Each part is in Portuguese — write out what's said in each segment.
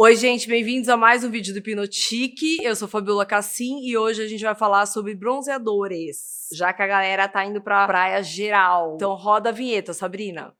Oi, gente, bem-vindos a mais um vídeo do Hipnotique. Eu sou Fabiola Cassim e hoje a gente vai falar sobre bronzeadores, já que a galera tá indo pra praia geral. Então roda a vinheta, Sabrina.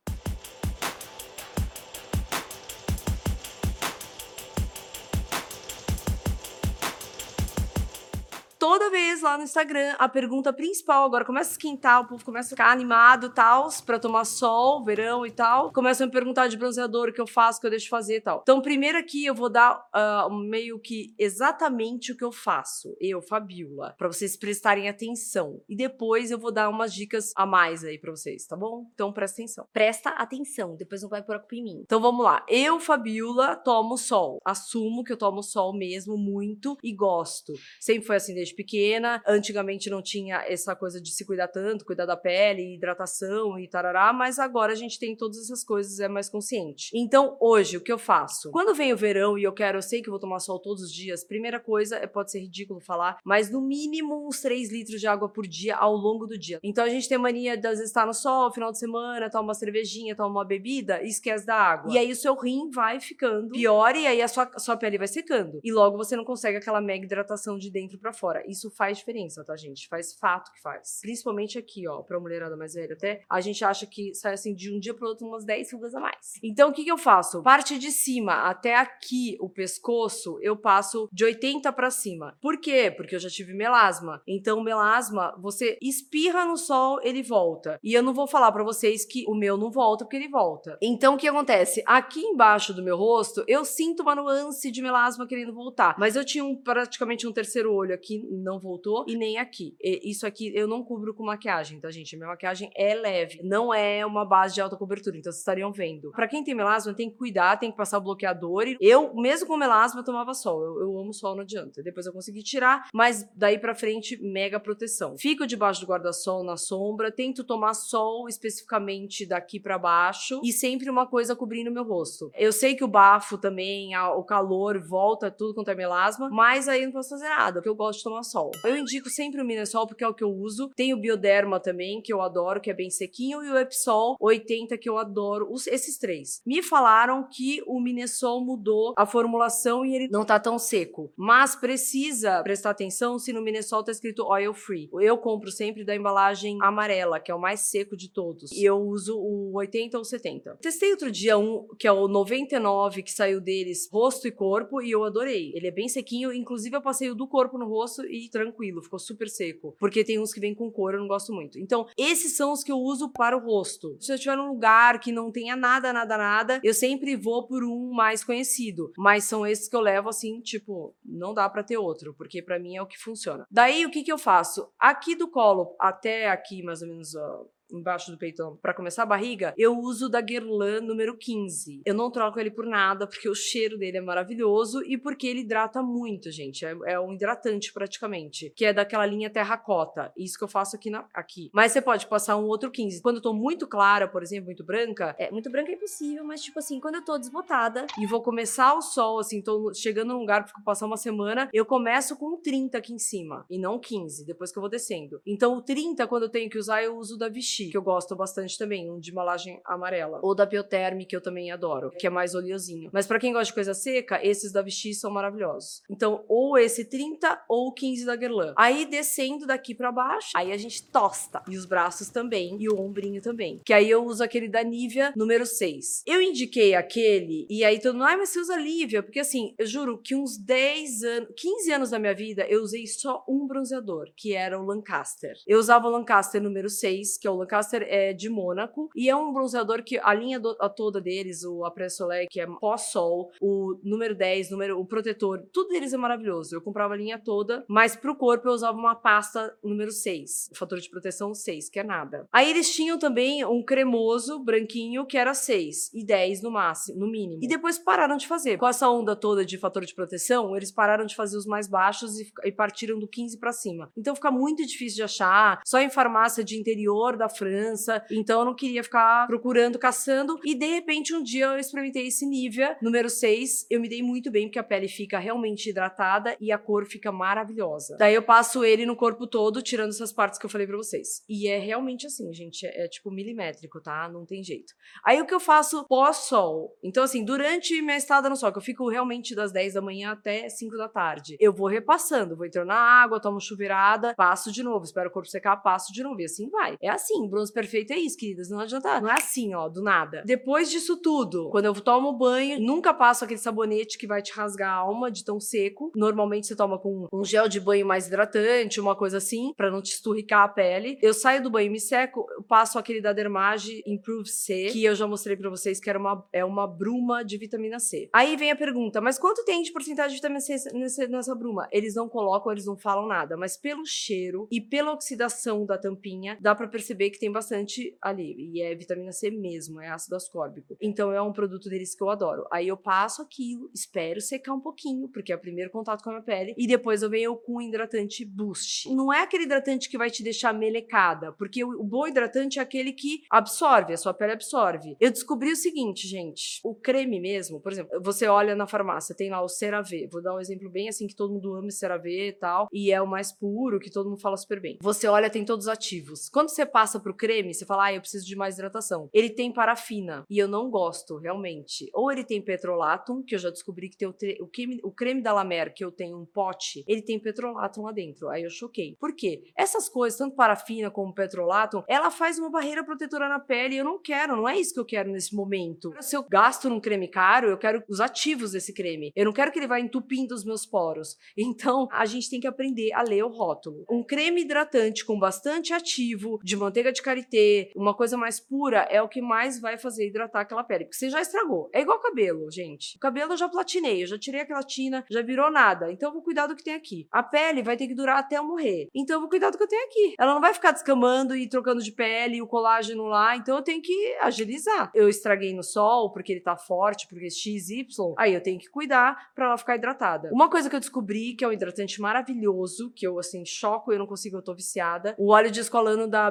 Toda vez lá no Instagram, a pergunta principal agora começa a esquentar, o povo começa a ficar animado e tal, pra tomar sol, verão e tal. Começam a me perguntar de bronzeador, o que eu faço, o que eu deixo de fazer e tal. Então, primeiro aqui eu vou dar uh, meio que exatamente o que eu faço, eu, Fabiola, pra vocês prestarem atenção. E depois eu vou dar umas dicas a mais aí pra vocês, tá bom? Então presta atenção. Presta atenção, depois não vai pôr a culpa em mim. Então vamos lá. Eu, Fabiola, tomo sol. Assumo que eu tomo sol mesmo muito e gosto. Sempre foi assim desde pequena. Antigamente não tinha essa coisa de se cuidar tanto, cuidar da pele, hidratação e tarará, mas agora a gente tem todas essas coisas, é mais consciente. Então, hoje, o que eu faço? Quando vem o verão e eu quero, eu sei que vou tomar sol todos os dias, primeira coisa, é, pode ser ridículo falar, mas no mínimo uns 3 litros de água por dia ao longo do dia. Então a gente tem mania de às vezes estar no sol, final de semana, tomar uma cervejinha, tomar uma bebida e esquece da água. E aí o seu rim vai ficando pior e aí a sua, sua pele vai secando. E logo você não consegue aquela mega hidratação de dentro para fora isso faz diferença, tá, gente? Faz fato que faz. Principalmente aqui, ó, pra mulherada mais velha até, a gente acha que sai assim de um dia pro outro umas 10 rugas a mais. Então, o que que eu faço? Parte de cima até aqui, o pescoço, eu passo de 80 para cima. Por quê? Porque eu já tive melasma. Então, melasma, você espirra no sol, ele volta. E eu não vou falar para vocês que o meu não volta, porque ele volta. Então, o que acontece? Aqui embaixo do meu rosto, eu sinto uma nuance de melasma querendo voltar. Mas eu tinha um, praticamente um terceiro olho aqui, não voltou, e nem aqui. E isso aqui eu não cubro com maquiagem, tá, gente? Minha maquiagem é leve, não é uma base de alta cobertura, então vocês estariam vendo. Pra quem tem melasma, tem que cuidar, tem que passar o bloqueador. Eu, mesmo com melasma, tomava sol. Eu, eu amo sol, não adianta. Depois eu consegui tirar, mas daí pra frente, mega proteção. Fico debaixo do guarda-sol na sombra, tento tomar sol especificamente daqui para baixo e sempre uma coisa cobrindo meu rosto. Eu sei que o bafo também, a, o calor volta tudo quanto é melasma, mas aí não posso fazer nada, porque eu gosto de tomar. Minasol. Eu indico sempre o Minasol porque é o que eu uso. Tem o Bioderma também, que eu adoro, que é bem sequinho, e o Epsol 80, que eu adoro. Os, esses três. Me falaram que o Minasol mudou a formulação e ele não tá tão seco. Mas precisa prestar atenção se no Minasol tá escrito oil free. Eu compro sempre da embalagem amarela, que é o mais seco de todos. E eu uso o 80 ou 70. Testei outro dia um, que é o 99, que saiu deles, rosto e corpo, e eu adorei. Ele é bem sequinho, inclusive eu passei o do corpo no rosto e tranquilo, ficou super seco. Porque tem uns que vêm com cor, eu não gosto muito. Então, esses são os que eu uso para o rosto. Se eu estiver num lugar que não tenha nada, nada, nada, eu sempre vou por um mais conhecido. Mas são esses que eu levo assim, tipo, não dá para ter outro, porque para mim é o que funciona. Daí, o que que eu faço? Aqui do colo até aqui, mais ou menos, ó, embaixo do peitão para começar a barriga, eu uso da Guerlain número 15. Eu não troco ele por nada, porque o cheiro dele é maravilhoso e porque ele hidrata muito, gente. É, é um hidratante praticamente, que é daquela linha terracota. Isso que eu faço aqui, na, aqui. Mas você pode passar um outro 15. Quando eu tô muito clara, por exemplo, muito branca, é muito branca é impossível, mas tipo assim, quando eu tô desbotada e vou começar o sol, assim, tô chegando num lugar pra passar uma semana, eu começo com 30 aqui em cima e não 15, depois que eu vou descendo. Então o 30, quando eu tenho que usar, eu uso da Vichy que eu gosto bastante também, um de embalagem amarela. Ou da Bioterm, que eu também adoro, que é mais oleosinho. Mas para quem gosta de coisa seca, esses da Vichy são maravilhosos. Então, ou esse 30 ou 15 da Guerlain. Aí, descendo daqui para baixo, aí a gente tosta. E os braços também, e o ombrinho também. Que aí eu uso aquele da Nivea número 6. Eu indiquei aquele, e aí todo mundo, ai, mas você usa Nivea? Porque assim, eu juro que uns 10 anos, 15 anos da minha vida, eu usei só um bronzeador, que era o Lancaster. Eu usava o Lancaster número 6, que é o Lancaster é de Mônaco e é um bronzeador que a linha do, a toda deles, o Après Soleil, que é pós-sol, o número 10, número, o protetor, tudo deles é maravilhoso. Eu comprava a linha toda, mas pro corpo eu usava uma pasta número 6, fator de proteção 6, que é nada. Aí eles tinham também um cremoso branquinho que era 6 e 10 no máximo, no mínimo. E depois pararam de fazer. Com essa onda toda de fator de proteção, eles pararam de fazer os mais baixos e, e partiram do 15 para cima. Então fica muito difícil de achar. Só em farmácia de interior da França, então eu não queria ficar procurando, caçando. E de repente, um dia eu experimentei esse Nivea número 6. Eu me dei muito bem, porque a pele fica realmente hidratada e a cor fica maravilhosa. Daí eu passo ele no corpo todo, tirando essas partes que eu falei pra vocês. E é realmente assim, gente. É, é tipo milimétrico, tá? Não tem jeito. Aí o que eu faço pós-sol? Então, assim, durante minha estada no sol, que eu fico realmente das 10 da manhã até 5 da tarde, eu vou repassando, vou entrando na água, tomo chuveirada, passo de novo, espero o corpo secar, passo de novo. E assim vai. É assim, bronze perfeito é isso, queridas. Não adianta. Não é assim, ó, do nada. Depois disso tudo, quando eu tomo banho, nunca passo aquele sabonete que vai te rasgar a alma de tão seco. Normalmente você toma com um gel de banho mais hidratante, uma coisa assim, para não te esturricar a pele. Eu saio do banho, me seco, passo aquele da Dermage Improve C, que eu já mostrei para vocês que era uma, é uma bruma de vitamina C. Aí vem a pergunta, mas quanto tem de porcentagem de vitamina C nessa, nessa bruma? Eles não colocam, eles não falam nada, mas pelo cheiro e pela oxidação da tampinha, dá para perceber que tem bastante ali. E é vitamina C mesmo, é ácido ascórbico. Então é um produto deles que eu adoro. Aí eu passo aquilo, espero secar um pouquinho, porque é o primeiro contato com a minha pele, e depois eu venho com o hidratante Boost. Não é aquele hidratante que vai te deixar melecada, porque o, bom hidratante é aquele que absorve, a sua pele absorve. Eu descobri o seguinte, gente, o creme mesmo, por exemplo, você olha na farmácia, tem lá o CeraVe, vou dar um exemplo bem assim que todo mundo ama CeraVe e tal, e é o mais puro, que todo mundo fala super bem. Você olha, tem todos os ativos. Quando você passa pro creme, você fala, ah, eu preciso de mais hidratação. Ele tem parafina, e eu não gosto, realmente. Ou ele tem petrolatum, que eu já descobri que tem o, o, creme, o creme da La Mer, que eu tenho um pote, ele tem petrolatum lá dentro. Aí eu choquei. Por quê? Essas coisas, tanto parafina como petrolatum, ela faz uma barreira protetora na pele e eu não quero, não é isso que eu quero nesse momento. Se eu gasto num creme caro, eu quero os ativos desse creme. Eu não quero que ele vá entupindo os meus poros. Então, a gente tem que aprender a ler o rótulo. Um creme hidratante com bastante ativo, de manteiga de karité, uma coisa mais pura, é o que mais vai fazer hidratar aquela pele. Porque você já estragou. É igual cabelo, gente. O cabelo eu já platinei, eu já tirei aquela tina, já virou nada. Então eu vou cuidar do que tem aqui. A pele vai ter que durar até eu morrer. Então eu vou cuidar do que eu tenho aqui. Ela não vai ficar descamando e trocando de pele, o colágeno lá. Então eu tenho que agilizar. Eu estraguei no sol porque ele tá forte, porque XY. Aí eu tenho que cuidar para ela ficar hidratada. Uma coisa que eu descobri que é um hidratante maravilhoso, que eu assim choco, eu não consigo, eu tô viciada. O óleo de escolano da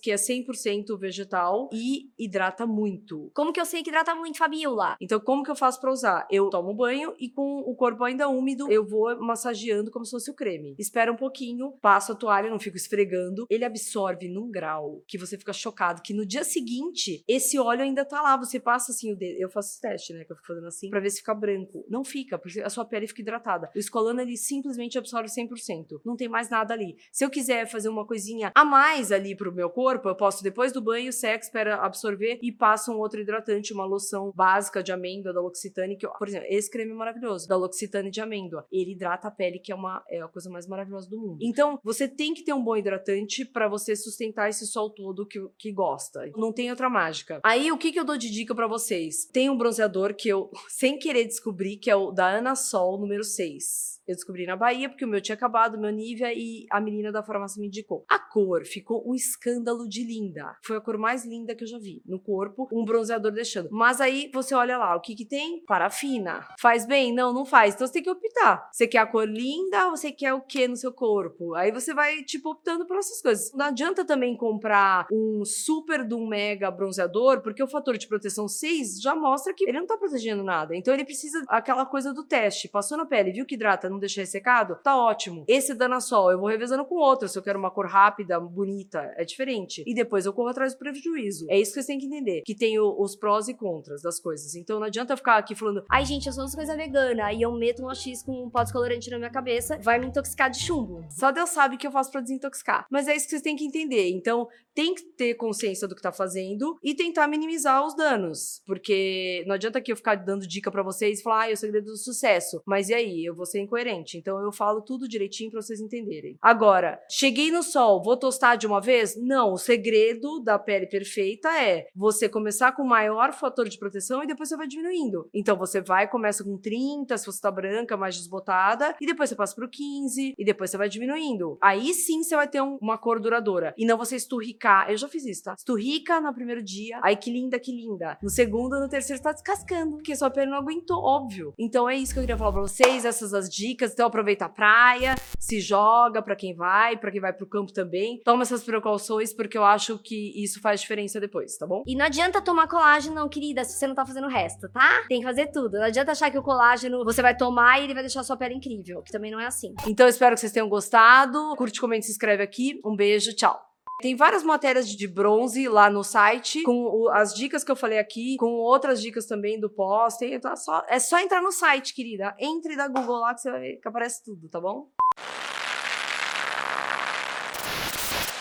Que é 100% vegetal e hidrata muito. Como que eu sei que hidrata muito, Fabiola? Então, como que eu faço para usar? Eu tomo banho e com o corpo ainda úmido, eu vou massageando como se fosse o creme. Espera um pouquinho, passo a toalha, não fico esfregando. Ele absorve num grau que você fica chocado, que no dia seguinte, esse óleo ainda tá lá. Você passa assim o dedo. Eu faço teste, né? Que eu fico fazendo assim, pra ver se fica branco. Não fica, porque a sua pele fica hidratada. O escolano, ele simplesmente absorve 100%. Não tem mais nada ali. Se eu quiser fazer uma coisinha a mais ali pro meu corpo, eu posso, depois do banho, seco, espera absorver e passo um outro hidratante, uma loção básica de amêndoa da L'Occitane, que, por exemplo, esse creme é maravilhoso, da L'Occitane de amêndoa. Ele hidrata a pele, que é uma é a coisa mais maravilhosa do mundo. Então, você tem que ter um bom hidratante para você sustentar esse sol todo que, que gosta. Não tem outra mágica. Aí, o que, que eu dou de dica para vocês? Tem um bronzeador que eu, sem querer, descobri, que é o da Ana Sol, número 6. Eu descobri na Bahia, porque o meu tinha acabado, o meu Nivea, e a menina da farmácia me indicou. A cor ficou um escândalo de linda. Foi a cor mais linda que eu já vi. No corpo, um bronzeador deixando. Mas aí você olha lá, o que que tem? Parafina. Faz bem? Não, não faz. Então você tem que optar. Você quer a cor linda ou você quer o que no seu corpo? Aí você vai, tipo, optando por essas coisas. Não adianta também comprar um super um mega bronzeador, porque o fator de proteção 6 já mostra que ele não tá protegendo nada. Então ele precisa aquela coisa do teste. Passou na pele, viu que hidrata, não deixa ressecado? Tá ótimo. Esse Danasol, eu vou revezando com outro. Se eu quero uma cor rápida, bonita, é diferente. E depois eu corro atrás do prejuízo. É isso que vocês têm que entender. Que tem o, os prós e contras das coisas. Então não adianta ficar aqui falando, ai gente, eu sou das coisas veganas, aí eu meto um X com um pó descolorante na minha cabeça, vai me intoxicar de chumbo. Só Deus sabe o que eu faço para desintoxicar. Mas é isso que vocês têm que entender. Então, tem que ter consciência do que tá fazendo e tentar minimizar os danos. Porque não adianta que eu ficar dando dica para vocês e falar, ah, é o segredo do sucesso. Mas e aí? Eu vou ser incoerente. Então eu falo tudo direitinho para vocês entenderem. Agora, cheguei no sol, vou tostar de uma vez? Não. O segredo da pele perfeita é você começar com o maior fator de proteção e depois você vai diminuindo. Então você vai, começa com 30, se você tá branca, mais desbotada, e depois você passa pro 15, e depois você vai diminuindo. Aí sim você vai ter um, uma cor duradoura. E não você esturricar. Eu já fiz isso, tá? Esturrica no primeiro dia, aí que linda, que linda. No segundo, no terceiro, você tá descascando, porque sua pele não aguentou, óbvio. Então é isso que eu queria falar pra vocês, essas as dicas. Então aproveita a praia, se joga pra quem vai, pra quem vai pro campo também. Toma essas precauções depois, porque eu acho que isso faz diferença depois, tá bom? E não adianta tomar colágeno, não, querida, se você não tá fazendo o resto, tá? Tem que fazer tudo. Não adianta achar que o colágeno você vai tomar e ele vai deixar a sua pele incrível, que também não é assim. Então, eu espero que vocês tenham gostado. Curte, comente, se inscreve aqui. Um beijo, tchau. Tem várias matérias de bronze lá no site, com o- as dicas que eu falei aqui, com outras dicas também do pós. Tem, tá só, é só entrar no site, querida. Entre da Google lá que você vai ver que aparece tudo, tá bom?